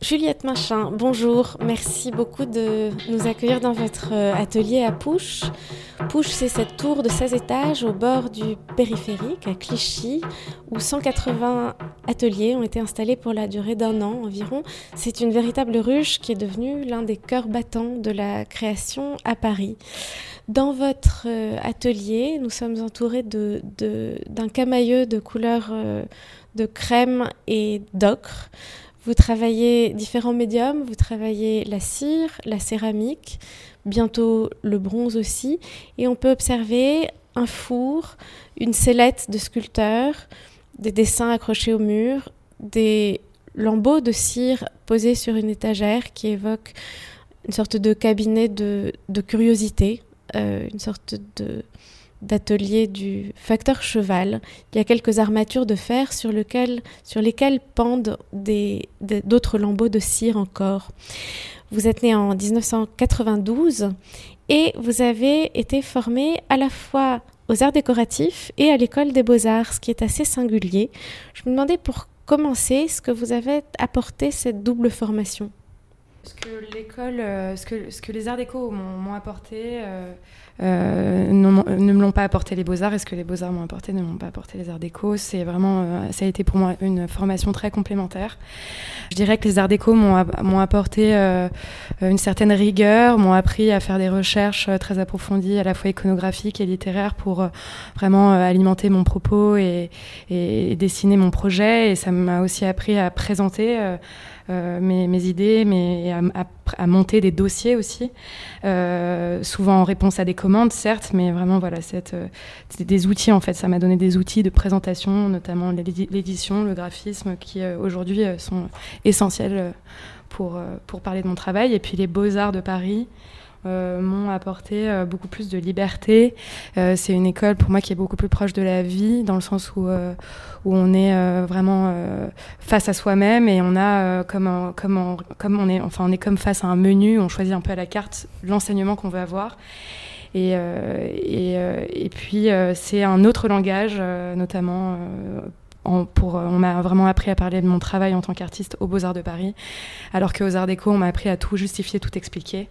Juliette Machin, bonjour. Merci beaucoup de nous accueillir dans votre euh, atelier à Pouche. Pouche, c'est cette tour de 16 étages au bord du périphérique à Clichy, où 180 ateliers ont été installés pour la durée d'un an environ. C'est une véritable ruche qui est devenue l'un des cœurs battants de la création à Paris. Dans votre euh, atelier, nous sommes entourés d'un de, camailleux de couleurs euh, de crème et d'ocre. Vous travaillez différents médiums, vous travaillez la cire, la céramique, bientôt le bronze aussi, et on peut observer un four, une sellette de sculpteur, des dessins accrochés au mur, des lambeaux de cire posés sur une étagère qui évoquent une sorte de cabinet de, curiosité, euh, une sorte de d'atelier du facteur cheval. Il y a quelques armatures de fer sur, lesquelles pendent d'autres lambeaux de cire encore. Vous êtes né en 1992 et vous avez été formé à la fois aux arts décoratifs et à l'école des beaux-arts, ce qui est assez singulier. Je me demandais pour commencer ce que vous avez apporté cette double formation? Ce que l'école, euh, ce que les arts déco m'ont apporté, euh, euh, ne me l'ont pas apporté les beaux-arts et ce que les beaux-arts m'ont apporté ne m'ont pas apporté les arts déco. C'est vraiment, euh, ça a été pour moi une formation très complémentaire. Je dirais que les arts déco m'ont apporté euh, une certaine rigueur, m'ont appris à faire des recherches très approfondies, à la fois iconographiques et littéraires, pour vraiment alimenter mon propos et, dessiner mon projet. Et ça m'a aussi appris à présenter. mes, idées, à, à, monter des dossiers aussi, euh, souvent en réponse à des commandes, certes, mais vraiment, voilà, c'est euh, des outils, en fait. Ça m'a donné des outils de présentation, notamment l'édition, le graphisme, qui euh, aujourd'hui sont essentiels pour, pour parler de mon travail. Et puis les beaux-arts de Paris, euh, m'ont apporté euh, beaucoup plus de liberté. Euh, c'est une école pour moi qui est beaucoup plus proche de la vie, dans le sens où, où on est vraiment face à soi-même et on a comme, comme, comme on est, enfin on est comme face à un menu, on choisit un peu à la carte l'enseignement qu'on veut avoir. Et, et, et, puis c'est un autre langage, notamment pour, on m'a vraiment appris à parler de mon travail en tant qu'artiste aux Beaux-Arts de Paris, alors qu'aux Arts Déco, on m'a appris à tout justifier, tout expliquer.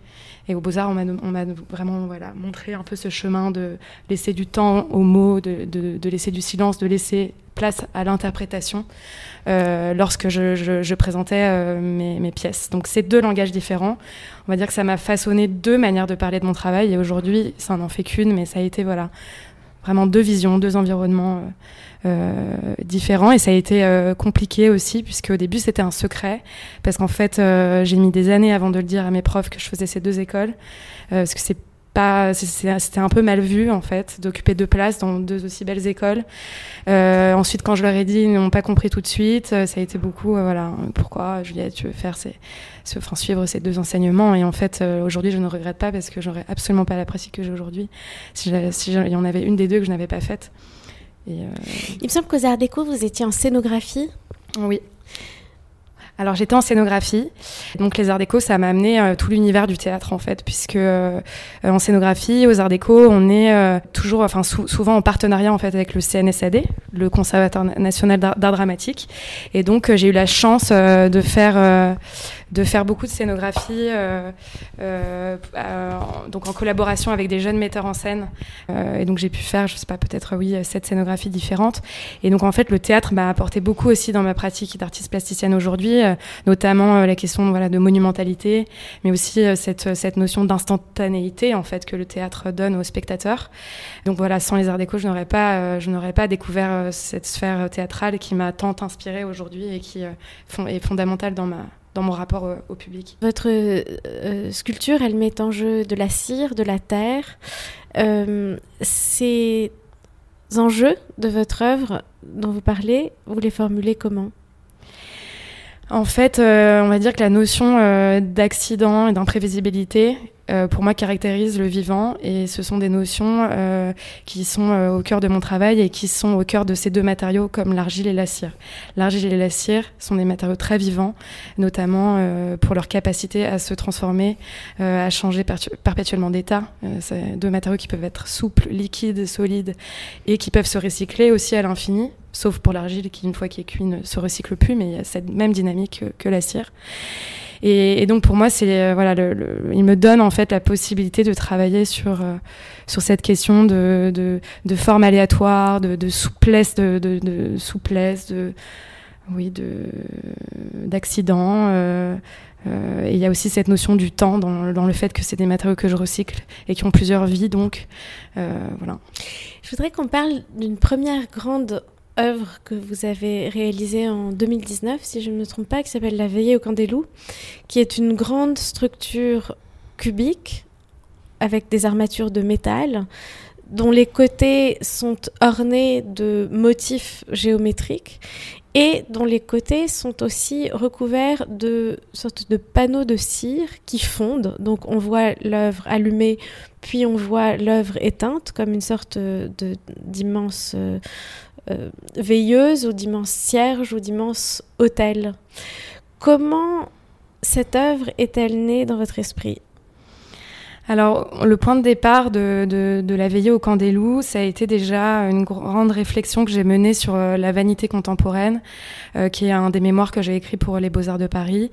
Et aux Beaux-Arts, on m'a vraiment voilà, montré un peu ce chemin de laisser du temps aux mots, de, laisser du silence, de laisser place à l'interprétation euh, lorsque je, présentais euh, mes, mes, pièces. Donc c'est deux langages différents. On va dire que ça m'a façonné deux manières de parler de mon travail. Et aujourd'hui, ça n'en fait qu'une, mais ça a été voilà, vraiment deux visions, deux environnements. Euh, euh, différents et ça a été euh, compliqué aussi puisque au début c'était un secret parce qu'en fait j'ai mis des années avant de le dire à mes profs que je faisais ces deux écoles parce que c'est pas c'était un peu mal vu en fait d'occuper deux places dans deux aussi belles écoles ensuite quand je leur ai dit ils n'ont pas compris tout de suite ça a été beaucoup voilà pourquoi Juliette tu veux faire ces, enfin, suivre ces deux enseignements? Et en fait aujourd'hui je ne regrette pas parce que j'aurais absolument pas la pratique que j'ai aujourd'hui si, si il y en avait une des deux que je n'avais pas faite euh, Il me semble qu'aux Arts Déco, vous étiez en scénographie. Oui. Alors j'étais en scénographie, donc les arts déco ça m'a amené euh, tout l'univers du théâtre en fait, puisque euh, en scénographie, aux arts déco, on est toujours, enfin souvent en partenariat en fait avec le CNSAD, le Conservatoire national d'art dramatique, et donc j'ai eu la chance de faire de faire beaucoup de scénographie, euh, euh, donc en collaboration avec des jeunes metteurs en scène. Euh, et donc j'ai pu faire, je sais pas, peut-être oui, sept scénographies différentes. Et donc en fait, le théâtre m'a apporté beaucoup aussi dans ma pratique d'artiste plasticienne aujourd'hui, notamment la question voilà, de monumentalité, mais aussi cette, cette notion d'instantanéité en fait que le théâtre donne aux spectateurs. Donc voilà, sans les arts déco, je n'aurais pas, je n'aurais pas découvert cette sphère théâtrale qui m'a tant inspirée aujourd'hui et qui est fondamentale dans ma dans mon rapport au, public. Votre euh, sculpture, elle met en jeu de la cire, de la terre. Euh, ces enjeux de votre œuvre dont vous parlez, vous les formulez comment? En fait, euh, on va dire que la notion d'accident et d'imprévisibilité euh, pour moi caractérise le vivant et ce sont des notions euh, qui sont euh, au cœur de mon travail et qui sont au cœur de ces deux matériaux comme l'argile et la cire. L'argile et la cire sont des matériaux très vivants, notamment pour leur capacité à se transformer, à changer perpétuellement d'état. c'est deux matériaux qui peuvent être souples, liquides, solides et qui peuvent se recycler aussi à l'infini sauf pour l'argile qui, une fois qu'il est cuit, ne se recycle plus, mais il y a cette même dynamique que, la cire. Et, donc pour moi, c'est euh, voilà, il me donne en fait la possibilité de travailler sur euh, sur cette question de, de, forme aléatoire, de, souplesse, de, de, souplesse, de oui, de d'accident. Euh, et il y a aussi cette notion du temps dans, dans le fait que c'est des matériaux que je recycle et qui ont plusieurs vies, donc voilà. Je voudrais qu'on parle d'une première grande œuvre que vous avez réalisée en 2019, si je ne me trompe pas, qui s'appelle La Veillée au camp des loups, qui est une grande structure cubique avec des armatures de métal dont les côtés sont ornés de motifs géométriques et dont les côtés sont aussi recouverts de sortes de panneaux de cire qui fondent. Donc on voit l'œuvre allumée, puis on voit l'œuvre éteinte comme une sorte d'immense euh, veilleuse ou d'immense cierge ou d'immense hôtel. Comment cette œuvre est-elle née dans votre esprit? Alors, le point de départ de, la veillée au camp des loups, ça a été déjà une grande réflexion que j'ai menée sur euh, la vanité contemporaine, euh, qui est un des mémoires que j'ai écrit pour les Beaux-Arts de Paris,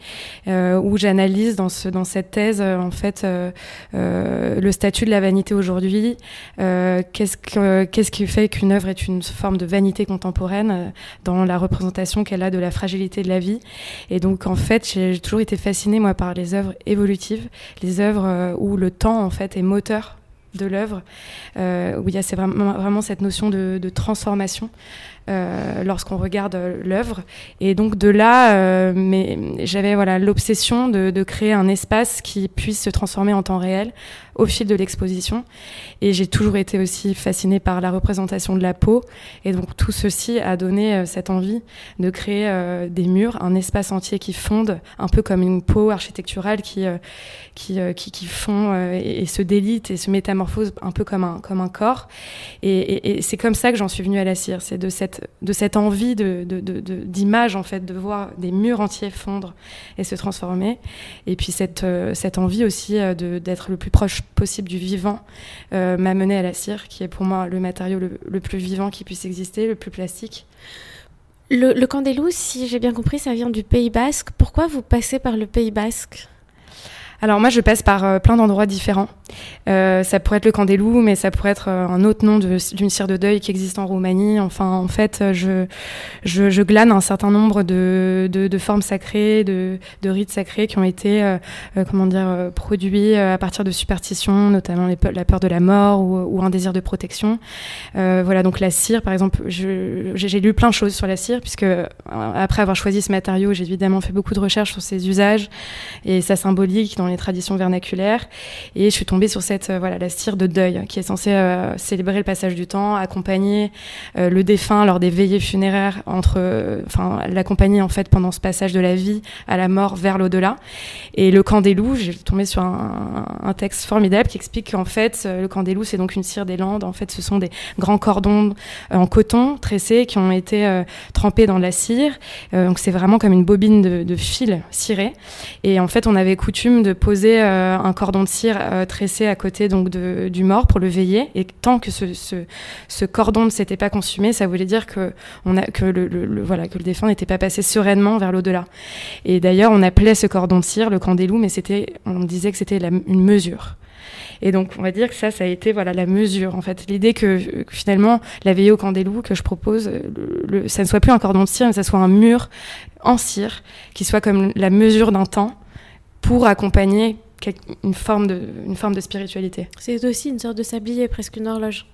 euh, où j'analyse dans, ce, dans cette thèse, en fait, le statut de la vanité aujourd'hui. qu'est-ce, que, qu'est-ce qui fait qu'une œuvre est une forme de vanité contemporaine dans la représentation qu'elle a de la fragilité de la vie. Et donc, en fait, j'ai toujours été fascinée, moi, par les œuvres évolutives, les œuvres où le temps en fait est moteur de l'œuvre, euh, où il y a vraiment, vraiment cette notion de, transformation euh, lorsqu'on regarde l'œuvre. Et donc de là, euh, j'avais voilà l'obsession de, créer un espace qui puisse se transformer en temps réel au fil de l'exposition. Et j'ai toujours été aussi fascinée par la représentation de la peau. Et donc tout ceci a donné euh, cette envie de créer euh, des murs, un espace entier qui fonde, un peu comme une peau architecturale qui, euh, qui, qui, fond et, se délite et se métamorphose un peu comme un, comme un corps. Et, c'est comme ça que j'en suis venue à la cire. C'est de cette, de cette envie d'image, de, de, de, en fait, de voir des murs entiers fondre et se transformer. Et puis cette, cette envie aussi d'être le plus proche possible du vivant euh, m'a mené à la cire, qui est pour moi le matériau le, plus vivant qui puisse exister, le plus plastique. Le, le loups, si j'ai bien compris, ça vient du Pays basque. Pourquoi vous passez par le Pays basque? Alors moi, je passe par euh, plein d'endroits différents. Euh, ça pourrait être le camp des loups, mais ça pourrait être euh, un autre nom d'une cire de deuil qui existe en Roumanie. Enfin, en fait, je, glane un certain nombre de, formes sacrées, de, rites sacrés qui ont été, comment dire, produits à partir de superstitions, notamment la peur de la mort ou, ou un désir de protection. voilà, donc la cire, par exemple, j'ai lu plein de choses sur la cire, puisque après avoir choisi ce matériau, j'ai évidemment fait beaucoup de recherches sur ses usages et sa symbolique dans les traditions vernaculaires. Et je suis tombée sur cette, euh, voilà, la cire de deuil, qui est censée euh, célébrer le passage du temps, accompagner euh, le défunt lors des veillées funéraires, entre, enfin, l'accompagner en fait pendant ce passage de la vie à la mort vers l'au-delà. Et le camp des loups, j'ai tombé sur un, texte formidable qui explique qu'en fait, le camp des loups, c'est donc une cire des Landes. En fait, ce sont des grands cordons en coton tressés qui ont été trempés dans la cire. donc, c'est vraiment comme une bobine de, de fil ciré. Et en fait, on avait coutume de poser euh, un cordon de cire euh, tressé à côté donc du mort pour le veiller. Et tant que ce, cordon ne s'était pas consumé, ça voulait dire que, le, voilà, que le défunt n'était pas passé sereinement vers l'au-delà. Et d'ailleurs, on appelait ce cordon de cire le camp des loups, mais c'était, on disait que c'était une mesure. Et donc, on va dire que ça, ça a été voilà la mesure, en fait. L'idée que, finalement, la veillée au camp des loups que je propose, le, ça ne soit plus un cordon de cire, mais ça soit un mur en cire, qui soit comme la mesure d'un temps, pour accompagner une forme de, une forme de spiritualité. C'est aussi une sorte de sablier, presque une horloge.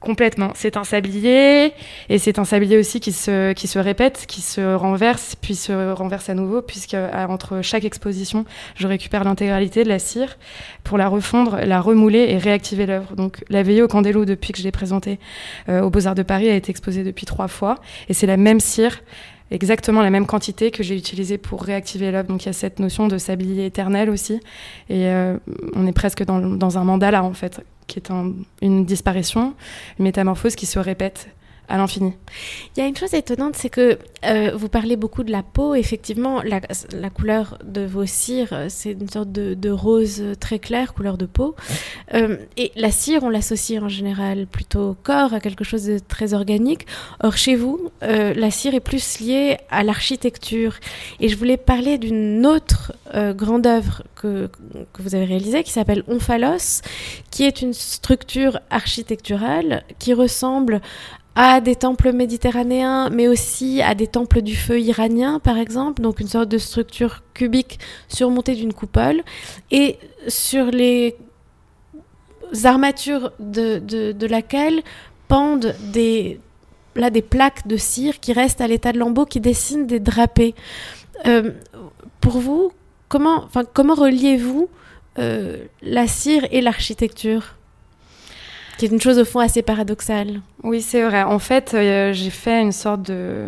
Complètement. C'est un sablier et c'est un sablier aussi qui se, qui se répète, qui se renverse, puis se renverse à nouveau, puisque euh, entre chaque exposition, je récupère l'intégralité de la cire pour la refondre, la remouler et réactiver l'œuvre. Donc la veillée au candelo, depuis que je l'ai présentée euh, aux Beaux-Arts de Paris, a été exposée depuis trois fois et c'est la même cire exactement la même quantité que j'ai utilisée pour réactiver l'œuvre. Donc il y a cette notion de sablier éternel aussi. Et euh, on est presque dans, dans, un mandala en fait, qui est une disparition, une métamorphose qui se répète à l'infini. Il y a une chose étonnante, c'est que euh, vous parlez beaucoup de la peau. Effectivement, la, couleur de vos cires, euh, c'est une sorte de, rose très clair, couleur de peau. Euh, et la cire, on l'associe en général plutôt au corps, à quelque chose de très organique. Or, chez vous, la cire est plus liée à l'architecture. Et je voulais parler d'une autre grande œuvre que, que, vous avez réalisée, qui s'appelle Omphalos, qui est une structure architecturale qui ressemble à des temples méditerranéens, mais aussi à des temples du feu iranien, par exemple, donc une sorte de structure cubique surmontée d'une coupole, et sur les armatures de, de, laquelle pendent des, là, des plaques de cire qui restent à l'état de lambeaux, qui dessinent des drapés. Euh, pour vous, comment, comment reliez-vous euh, la cire et l'architecture? Qui est une chose au fond assez paradoxale. Oui, c'est vrai. En fait, euh, j'ai fait une sorte de,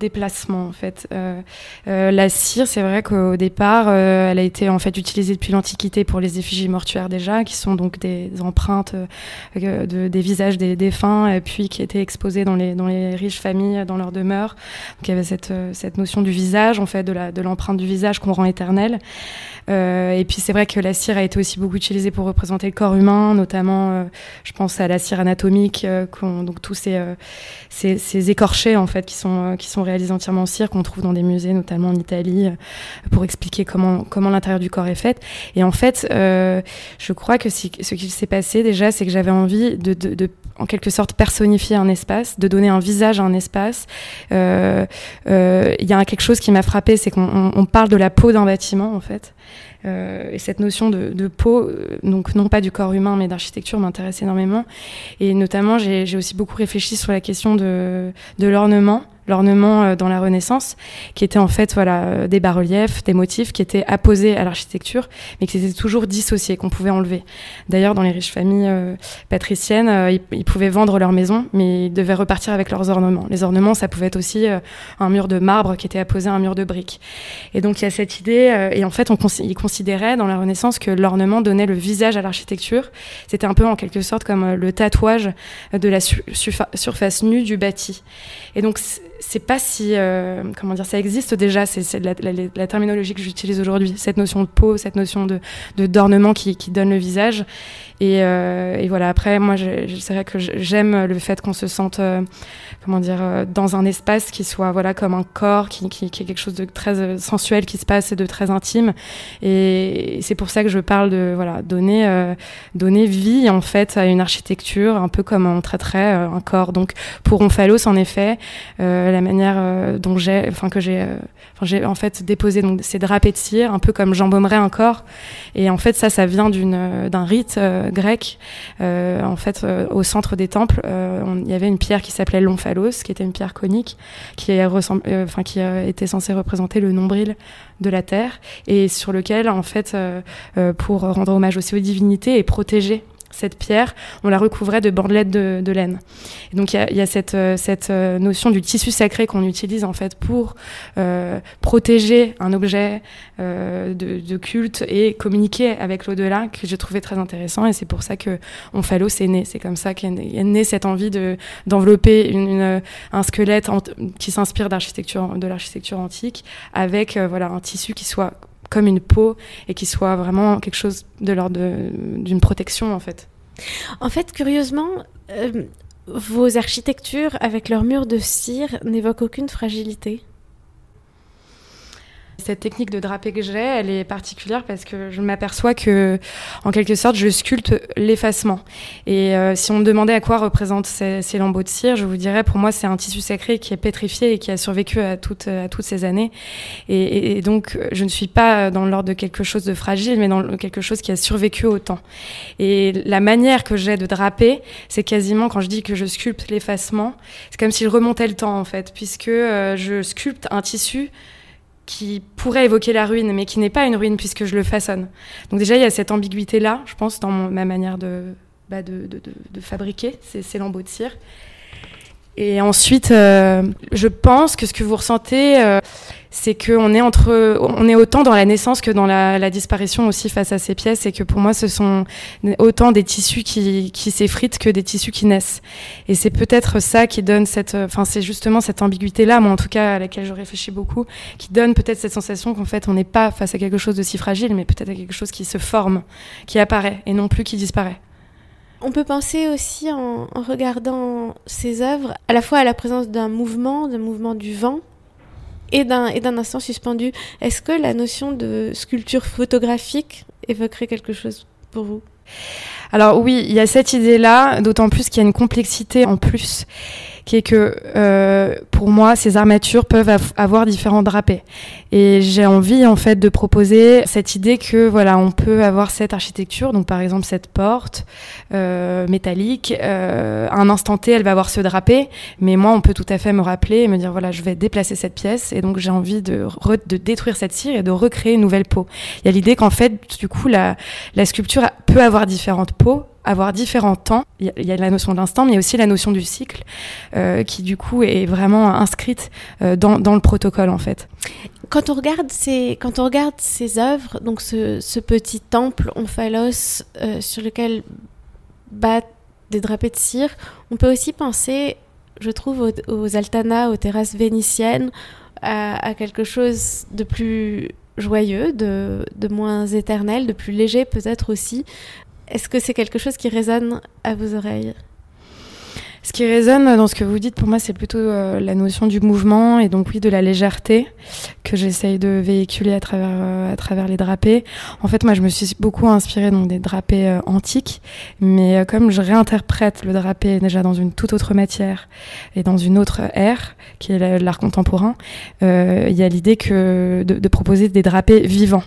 déplacement. En fait, euh, euh, la cire, c'est vrai qu'au départ, elle a été en fait utilisée depuis l'Antiquité pour les effigies mortuaires déjà, qui sont donc des empreintes de, des visages des défunts, et puis qui étaient exposées dans les riches familles, dans leur demeure. Donc il y avait cette notion du visage, en fait, de de l'empreinte du visage qu'on rend éternelle. et puis c'est vrai que la cire a été aussi beaucoup utilisée pour représenter le corps humain, notamment je pense à la cire anatomique, euh, donc tous ces, euh, ces, ces, écorchés en fait qui sont, euh, qui sont réalisés entièrement en cire, qu'on trouve dans des musées, notamment en Italie, pour expliquer comment, comment l'intérieur du corps est fait. Et en fait, je crois que ce qui s'est passé déjà, c'est que j'avais envie de, en quelque sorte, personnifier un espace, de donner un visage à un espace. Il y a quelque chose qui m'a frappé, c'est qu'on parle de la peau d'un bâtiment en fait. Euh, et cette notion de, de peau, euh, donc non pas du corps humain, mais d'architecture, m'intéresse énormément. Et notamment, j'ai aussi beaucoup réfléchi sur la question de, de l'ornement l'ornement euh, dans la Renaissance, qui était en fait voilà euh, des bas-reliefs, des motifs qui étaient apposés à l'architecture, mais qui étaient toujours dissociés, qu'on pouvait enlever. D'ailleurs, dans les riches familles euh, patriciennes, ils, pouvaient vendre leur maison, mais ils devaient repartir avec leurs ornements. Les ornements, ça pouvait être aussi un mur de marbre qui était apposé à un mur de briques. Et donc il y a cette idée, et en fait, on ils considéraient dans la Renaissance que l'ornement donnait le visage à l'architecture. C'était un peu en quelque sorte comme le tatouage de la surface nue du bâti. Et donc c'est pas si euh, comment dire ça existe déjà c'est la, terminologie que j'utilise aujourd'hui cette notion de peau cette notion de d'ornement qui, donne le visage et, euh, voilà, après, moi, c'est vrai que j'aime le fait qu'on se sente, euh, comment dire, dans un espace qui soit, voilà, comme un corps, qui, qui, qui, est quelque chose de très sensuel qui se passe et de très intime. Et c'est pour ça que je parle de, voilà, donner, donner vie, en fait, à une architecture, un peu comme on traiterait un corps. Donc, pour Omphalos, en effet, la manière dont j'ai, enfin, que j'ai, enfin, j'ai, en fait, déposé donc, ces drapés de cire, un peu comme j'embaumerais un corps. Et en fait, ça, ça vient d'une, d'un rite grec. Euh, en fait, euh, au centre des temples, euh, il y avait une pierre qui s'appelait l'omphalos, qui était une pierre conique, qui, enfin, qui était censée représenter le nombril de la terre et sur lequel, en fait, pour rendre hommage aussi aux divinités et protéger cette pierre, on la recouvrait de bandelettes de, laine. Et donc il y a, cette, euh, euh, notion du tissu sacré qu'on utilise en fait pour euh, protéger un objet de, culte et communiquer avec l'au-delà que j'ai trouvé très intéressant et c'est pour ça que Omphalos est né. C'est comme ça qu'est née cette envie de d'envelopper un squelette qui s'inspire de l'architecture antique avec voilà un tissu qui soit comme une peau et qui soit vraiment quelque chose de l'ordre d'une protection en fait. En fait, curieusement, euh, vos architectures avec leurs murs de cire n'évoquent aucune fragilité. Cette technique de drapé que j'ai, elle est particulière parce que je m'aperçois que, en quelque sorte, je sculpte l'effacement. Et euh, si on me demandait à quoi représentent ces, lambeaux de cire, je vous dirais, pour moi, c'est un tissu sacré qui est pétrifié et qui a survécu à toutes, ces années. Et, et, donc, je ne suis pas dans l'ordre de quelque chose de fragile, mais dans quelque chose qui a survécu au temps. Et la manière que j'ai de draper, c'est quasiment, quand je dis que je sculpte l'effacement, c'est comme si je remontais le temps, en fait, puisque euh, je sculpte un tissu qui pourrait évoquer la ruine, mais qui n'est pas une ruine puisque je le façonne. Donc déjà, il y a cette ambiguïté-là, je pense, dans ma manière de, bah, fabriquer ces, lambeaux de cire. Et ensuite, je pense que ce que vous ressentez, c'est qu'on est entre, on est autant dans la naissance que dans la, disparition aussi face à ces pièces, et que pour moi, ce sont autant des tissus qui, qui s'effritent que des tissus qui naissent. Et c'est peut-être ça qui donne cette, enfin, c'est justement cette ambiguïté-là, moi en tout cas, à laquelle je réfléchis beaucoup, qui donne peut-être cette sensation qu'en fait, on n'est pas face à quelque chose de si fragile, mais peut-être à quelque chose qui se forme, qui apparaît, et non plus qui disparaît. On peut penser aussi en, regardant ces œuvres à la fois à la présence d'un mouvement, d'un mouvement du vent, et d'un instant suspendu. Est-ce que la notion de sculpture photographique évoquerait quelque chose pour vous? Alors oui, il y a cette idée-là, d'autant plus qu'il y a une complexité en plus qui est que euh, pour moi, ces armatures peuvent avoir différents drapés. Et j'ai envie en fait de proposer cette idée que voilà, on peut avoir cette architecture, donc par exemple cette porte euh, métallique, euh, à un instant T, elle va avoir ce drapé, mais moi, on peut tout à fait me rappeler et me dire voilà, je vais déplacer cette pièce, et donc j'ai envie de, de détruire cette cire et de recréer une nouvelle peau. Il y a l'idée qu'en fait, du coup, la, la sculpture peut avoir différentes peaux avoir différents temps. Il y, a la notion d'instant, mais il y a aussi la notion du cycle, euh, qui du coup est vraiment inscrite euh, dans, le protocole en fait. Quand on regarde ces, quand on regarde ces œuvres, donc ce, petit temple omphalos euh, sur lequel battent des drapés de cire, on peut aussi penser, je trouve, aux, aux altanas, aux terrasses vénitiennes, à, quelque chose de plus joyeux, de, de moins éternel, de plus léger peut-être aussi, est-ce que c'est quelque chose qui résonne à vos oreilles? Ce qui résonne dans ce que vous dites, pour moi, c'est plutôt euh, la notion du mouvement et donc oui de la légèreté que j'essaye de véhiculer à travers euh, à travers les drapés. En fait, moi, je me suis beaucoup inspirée donc des drapés euh, antiques, mais comme je réinterprète le drapé déjà dans une toute autre matière et dans une autre ère, qui est l'art contemporain, il y a l'idée que de, de proposer des drapés vivants.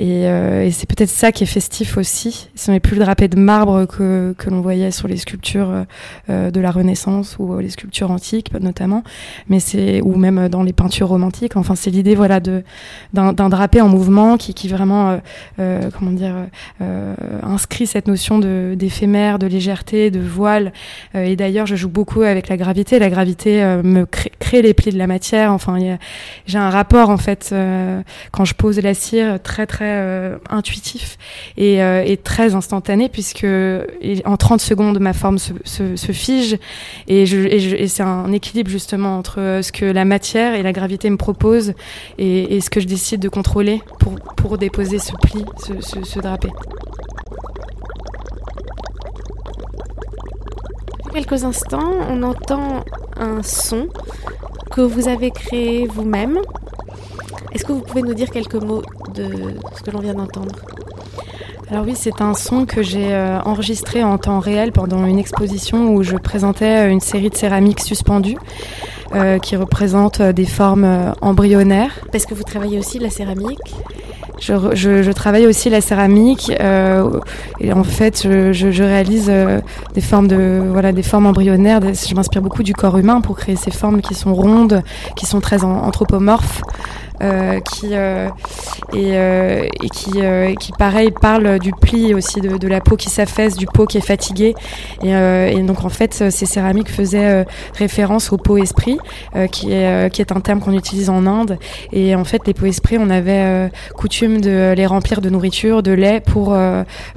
Euh, et, c'est peut-être ça qui est festif aussi. Ce n'est plus le drapé de marbre que, que l'on voyait sur les sculptures euh, de la Renaissance ou les sculptures antiques notamment, mais c'est ou même dans les peintures romantiques. Enfin, c'est l'idée voilà de d'un drapé en mouvement qui, qui vraiment euh, comment dire inscrit cette notion d'éphémère, de légèreté, de voile. et d'ailleurs, je joue beaucoup avec la gravité. La gravité me crée, crée, les plis de la matière. Enfin, j'ai un rapport en fait quand je pose la cire très très euh, intuitif euh, et, très instantané puisque en 30 secondes ma forme se, fige et, c'est un équilibre justement entre ce que la matière et la gravité me proposent et, ce que je décide de contrôler pour, déposer ce pli, ce, ce drapé. quelques instants, on entend un son que vous avez créé vous-même. Est-ce que vous pouvez nous dire quelques mots de ce que l'on vient d'entendre alors oui, c'est un son que j'ai euh, enregistré en temps réel pendant une exposition où je présentais euh, une série de céramiques suspendues euh, qui représentent des formes embryonnaires. Parce que vous travaillez aussi la céramique je, je, je, travaille aussi la céramique euh, et en fait je, je réalise euh, des formes de voilà des formes embryonnaires. Je m'inspire beaucoup du corps humain pour créer ces formes qui sont rondes, qui sont très anthropomorphes. Euh, qui euh, euh, et, qui qui pareil parle du pli aussi de, la peau qui s'affaisse, du pot qui est fatigué. Et, donc en fait ces céramiques faisaient référence au pot esprit qui est qui est un terme qu'on utilise en Inde. Et en fait les pots esprits on avait coutume de les remplir de nourriture, de lait pour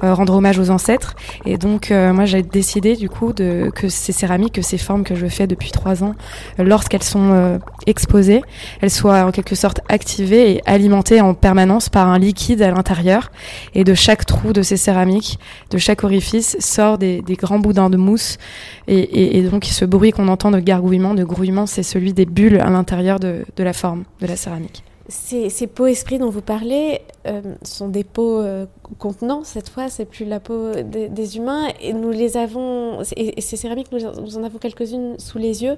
rendre hommage aux ancêtres. Et donc moi j'ai décidé du coup que ces céramiques, que ces formes que je fais depuis trois ans, lorsqu'elles sont exposées, elles soient en quelque sorte activé et alimenté en permanence par un liquide à l'intérieur. Et de chaque trou de ces céramiques, de chaque orifice, sort des, grands boudins de mousse. Et, donc ce bruit qu'on entend de gargouillement, de grouillement, c'est celui des bulles à l'intérieur de la forme de la céramique. Ces, ces peaux esprits dont vous parlez euh, sont des peaux euh, contenants, cette fois, c'est plus la peau des, humains, et nous les avons, et, ces céramiques, nous, en avons quelques-unes sous les yeux.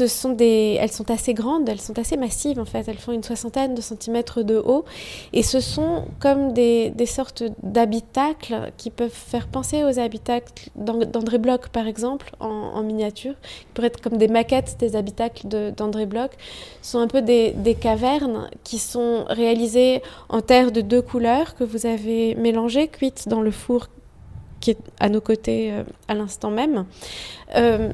Elles sont assez grandes, elles sont assez massives en fait, elles font une soixantaine de centimètres de haut, et ce sont comme des, sortes d'habitacles qui peuvent faire penser aux habitacles d'André Bloch par exemple, en, miniature, qui pourraient être comme des maquettes des habitacles d'André Bloch, ce sont un peu des cavernes qui sont réalisées en terre de deux couleurs que vous avez mélangées, cuites dans le four qui est à nos côtés euh, à l'instant même. Euh,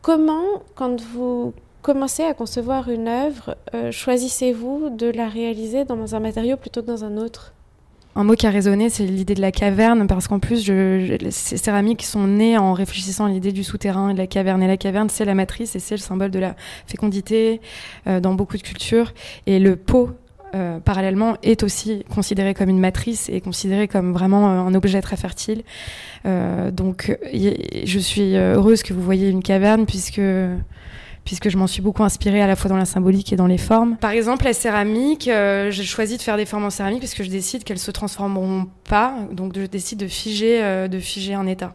comment, quand vous commencez à concevoir une œuvre, choisissez-vous de la réaliser dans un matériau plutôt que dans un autre? Un mot qui a résonné, c'est l'idée de la caverne, parce qu'en plus, ces céramiques sont nées en réfléchissant à l'idée du souterrain et de la caverne. Et la caverne, c'est la matrice et c'est le symbole de la fécondité euh, dans beaucoup de cultures. Et le pot, euh, parallèlement, est aussi considéré comme une matrice et considéré comme vraiment euh, un objet très fertile. donc, je suis heureuse que vous voyez une caverne, puisque puisque je m'en suis beaucoup inspirée à la fois dans la symbolique et dans les formes. Par exemple, la céramique, euh, j'ai choisi de faire des formes en céramique parce que je décide qu'elles se transformeront pas, donc je décide de figer, euh, de figer un état.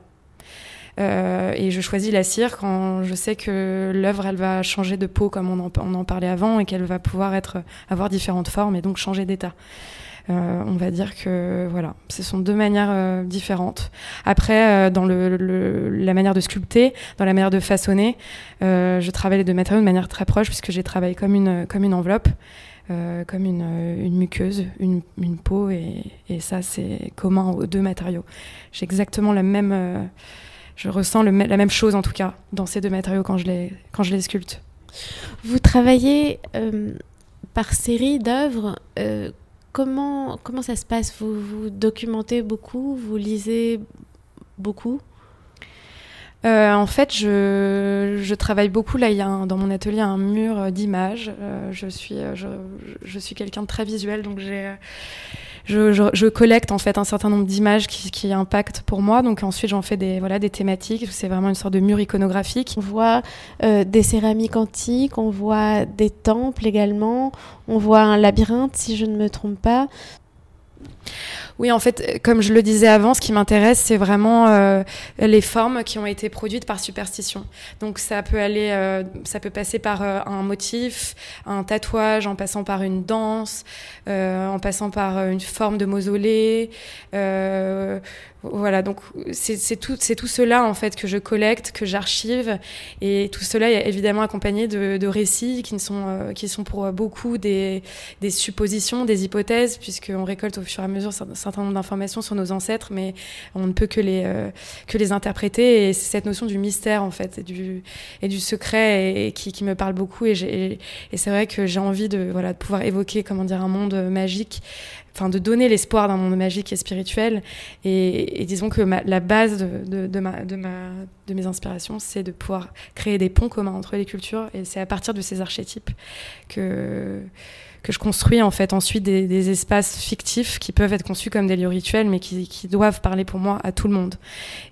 Euh, et je choisis la cire quand je sais que l'œuvre elle va changer de peau comme on en, on en parlait avant et qu'elle va pouvoir être avoir différentes formes et donc changer d'état. Euh, on va dire que voilà, ce sont deux manières euh, différentes. Après, euh, dans le, la manière de sculpter, dans la manière de façonner, je travaille les deux matériaux de manière très proche puisque j'ai travaillé comme une, comme une enveloppe. comme une, une muqueuse, une, une peau, et, et ça c'est commun aux deux matériaux. J'ai exactement la même, je ressens le, la même chose en tout cas dans ces deux matériaux quand je les, quand je les sculpte. Vous travaillez par série d'œuvres comment, ça se passe? Vous, vous documentez beaucoup? Vous lisez beaucoup? Euh, en fait, je, travaille beaucoup. Là, il y a dans mon atelier un mur d'images. Euh, je suis, euh, je suis quelqu'un de très visuel, donc j'ai je, collecte en fait un certain nombre d'images qui, qui, impactent pour moi. Donc ensuite j'en fais des voilà des thématiques. C'est vraiment une sorte de mur iconographique. On voit euh, des céramiques antiques, on voit des temples également, on voit un labyrinthe si je ne me trompe pas. Oui, en fait, comme je le disais avant, ce qui m'intéresse, c'est vraiment euh, les formes qui ont été produites par superstition. Donc ça peut aller, euh, ça peut passer par euh, un motif, un tatouage, en passant par une danse, en passant par une forme de mausolée, voilà, donc c'est tout, tout cela en fait que je collecte, que j'archive, et tout cela est évidemment accompagné de, récits qui, sont, qui sont pour beaucoup des, des suppositions, des hypothèses, puisqu'on récolte au fur et à mesure un certain nombre d'informations sur nos ancêtres, mais on ne peut que les, euh, que les interpréter, et c'est cette notion du mystère en fait, et du, et du secret, et, qui, me parle beaucoup, et, c'est vrai que j'ai envie de, voilà, de pouvoir évoquer comment dire, un monde magique enfin de donner l'espoir d'un monde magique et spirituel. Et, disons que la base de, de, ma, de, ma, de mes inspirations, c'est de pouvoir créer des ponts communs entre les cultures. Et c'est à partir de ces archétypes que que je construis en fait ensuite des, espaces fictifs qui peuvent être conçus comme des lieux rituels, mais qui, doivent parler pour moi à tout le monde.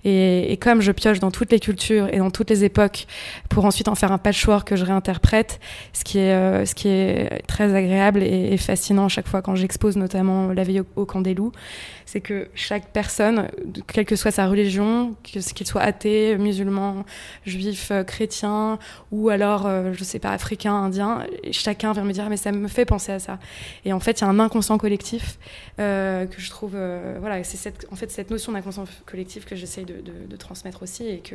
Et, comme je pioche dans toutes les cultures et dans toutes les époques pour ensuite en faire un patchwork que je réinterprète, ce qui est, euh, ce qui est très agréable et, fascinant à chaque fois quand j'expose notamment la veille au, au Candélou, c'est que chaque personne, quelle que soit sa religion, qu'il soit athée, musulman, juif, euh, chrétien, ou alors, euh, je sais pas, africain, indien, chacun vient me dire, ah, mais ça me fait penser à ça. Et en fait, il y a un inconscient collectif euh, que je trouve, voilà, c'est cette, en fait cette notion d'inconscient collectif que j'essaye de, transmettre aussi et que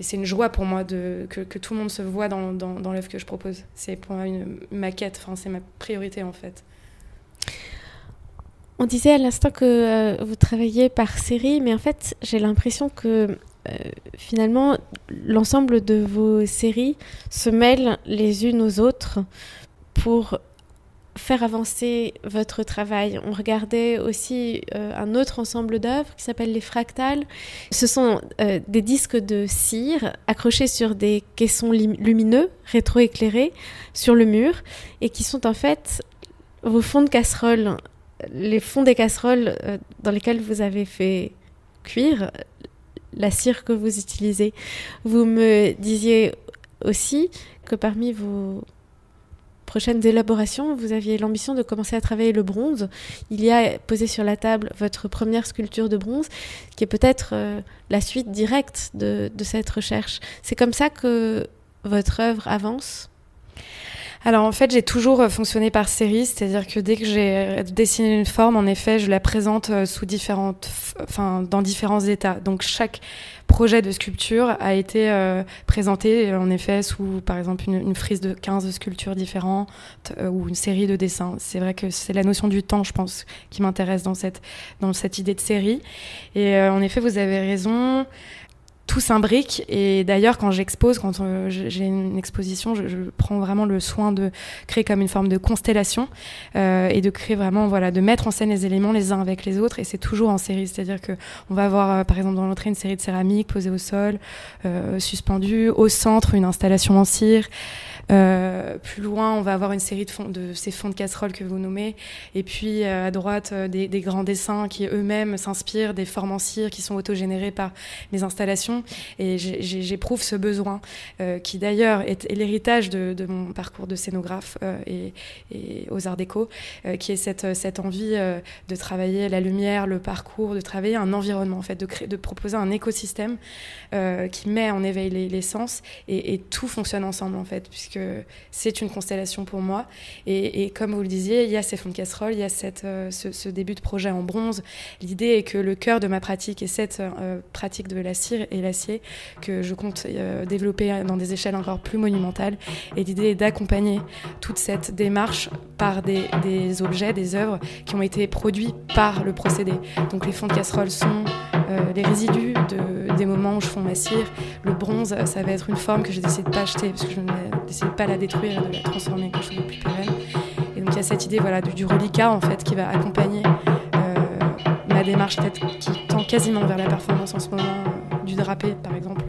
c'est une joie pour moi de, que, tout le monde se voit dans, l'œuvre que je propose. C'est pour moi une maquette, enfin, c'est ma priorité en fait. On disait à l'instant que euh, vous travaillez par série, mais en fait, j'ai l'impression que euh, finalement, l'ensemble de vos séries se mêlent les unes aux autres pour faire avancer votre travail. On regardait aussi euh, un autre ensemble d'œuvres qui s'appelle les fractales. Ce sont des disques de cire accrochés sur des caissons lumineux, rétroéclairés, sur le mur, et qui sont en fait vos fonds de casserole les fonds des casseroles euh, dans lesquelles vous avez fait cuire la cire que vous utilisez. Vous me disiez aussi que parmi vos prochaines élaborations, vous aviez l'ambition de commencer à travailler le bronze. Il y a posé sur la table votre première sculpture de bronze, qui est peut-être euh, la suite directe de cette recherche. C'est comme ça que votre œuvre avance? Alors en fait, j'ai toujours euh, fonctionné par série, c'est-à-dire que dès que j'ai dessiné une forme, en effet, je la présente euh, sous différentes, enfin dans différents états. Donc chaque projet de sculpture a été euh, présenté en effet sous par exemple une, frise de 15 sculptures différentes ou une série de dessins. C'est vrai que c'est la notion du temps, je pense, qui m'intéresse dans cette dans cette idée de série. Et en effet, vous avez raison tout s'imbrique. Et d'ailleurs, quand j'expose, quand euh, j'ai une exposition, je, prends vraiment le soin de créer comme une forme de constellation euh, et de créer vraiment, voilà, de mettre en scène les éléments les uns avec les autres. Et c'est toujours en série, c'est-à-dire que on va avoir, euh, par exemple, dans l'entrée une série de céramique posée au sol, suspendue, au centre une installation en cire. Plus loin, on va avoir une série de, ces fonds de casseroles que vous nommez. Et puis à droite, des, grands dessins qui eux-mêmes s'inspirent des formes en cire qui sont autogénérées par mes installations. Et j'éprouve ce besoin, qui d'ailleurs est, l'héritage de, mon parcours de scénographe et, aux arts déco, qui est cette, cette envie de travailler la lumière, le parcours, de travailler un environnement, en fait, de, proposer un écosystème qui met en éveil les, sens et, et, tout fonctionne ensemble, en fait, puisque c'est une constellation pour moi. Et, comme vous le disiez, il y a ces fonds de casserole, il y a cette, euh, ce, début de projet en bronze. L'idée est que le cœur de ma pratique est cette euh, pratique de la cire et l'acier que je compte euh, développer dans des échelles encore plus monumentales. Et l'idée est d'accompagner toute cette démarche par des, objets, des œuvres qui ont été produits par le procédé. Donc les fonds de casserole sont les résidus de, des moments où je fonds ma cire. Le bronze, ça va être une forme que j'ai décidé de pas acheter parce que je n'essaie pas la détruire et de la transformer en quelque chose de plus pérenne. Et donc il y a cette idée voilà, du, reliquat en fait qui va accompagner euh, ma démarche qui tend quasiment vers la performance en ce moment, euh, du drapé par exemple.